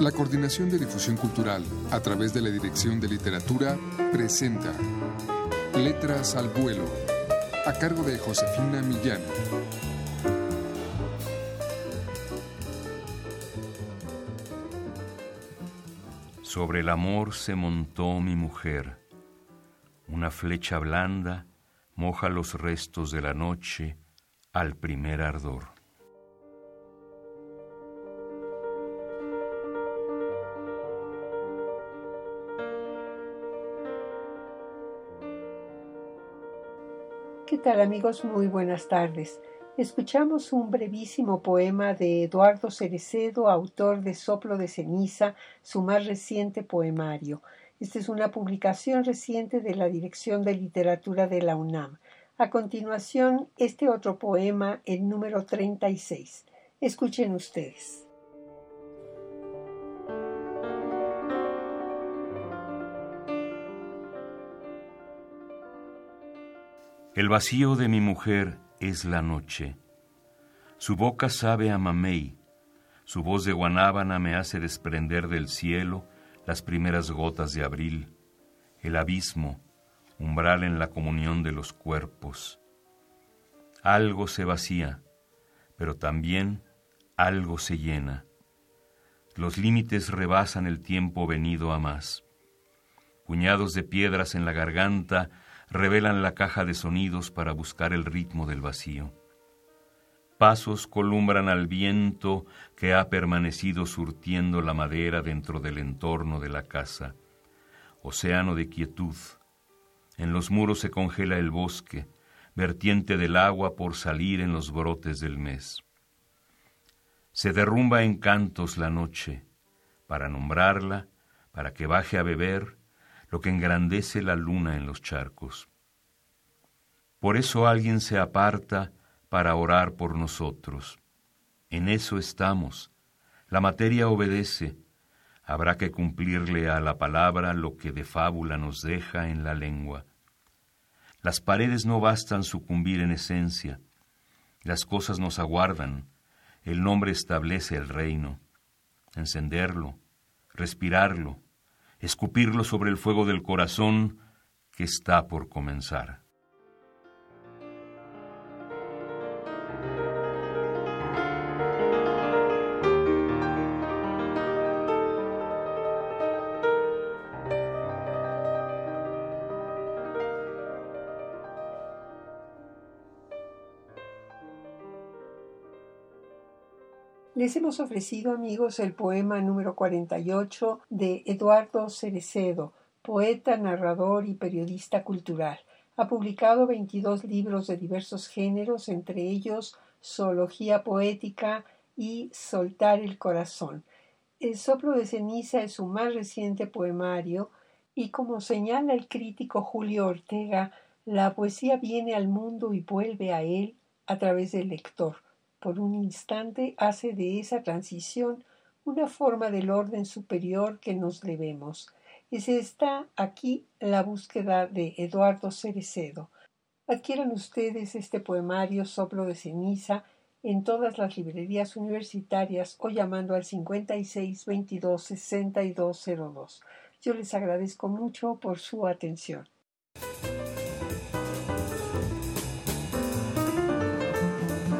La Coordinación de Difusión Cultural, a través de la Dirección de Literatura, presenta Letras al Vuelo, a cargo de Josefina Millán. Sobre el amor se montó mi mujer. Una flecha blanda moja los restos de la noche al primer ardor. ¿Qué tal amigos? Muy buenas tardes. Escuchamos un brevísimo poema de Eduardo Cerecedo, autor de Soplo de Ceniza, su más reciente poemario. Esta es una publicación reciente de la Dirección de Literatura de la UNAM. A continuación, este otro poema, el número 36. Escuchen ustedes. El vacío de mi mujer es la noche. Su boca sabe a mamey, su voz de guanábana me hace desprender del cielo las primeras gotas de abril, el abismo, umbral en la comunión de los cuerpos. Algo se vacía, pero también algo se llena. Los límites rebasan el tiempo venido a más. Puñados de piedras en la garganta, revelan la caja de sonidos para buscar el ritmo del vacío. Pasos columbran al viento que ha permanecido surtiendo la madera dentro del entorno de la casa. Océano de quietud. En los muros se congela el bosque, vertiente del agua por salir en los brotes del mes. Se derrumba en cantos la noche, para nombrarla, para que baje a beber, lo que engrandece la luna en los charcos. Por eso alguien se aparta para orar por nosotros. En eso estamos. La materia obedece. Habrá que cumplirle a la palabra lo que de fábula nos deja en la lengua. Las paredes no bastan sucumbir en esencia. Las cosas nos aguardan. El nombre establece el reino. Encenderlo, respirarlo, escupirlo sobre el fuego del corazón que está por comenzar. Les hemos ofrecido, amigos, el poema número 48 de Eduardo Cerecedo, poeta, narrador y periodista cultural. Ha publicado 22 libros de diversos géneros, entre ellos Zoología Poética y Soltar el Corazón. El soplo de ceniza es su más reciente poemario y como señala el crítico Julio Ortega, la poesía viene al mundo y vuelve a él a través del lector por un instante hace de esa transición una forma del orden superior que nos debemos. Y se está aquí la búsqueda de Eduardo Cerecedo. Adquieran ustedes este poemario Soplo de ceniza en todas las librerías universitarias o llamando al 56 22 6202. Yo les agradezco mucho por su atención.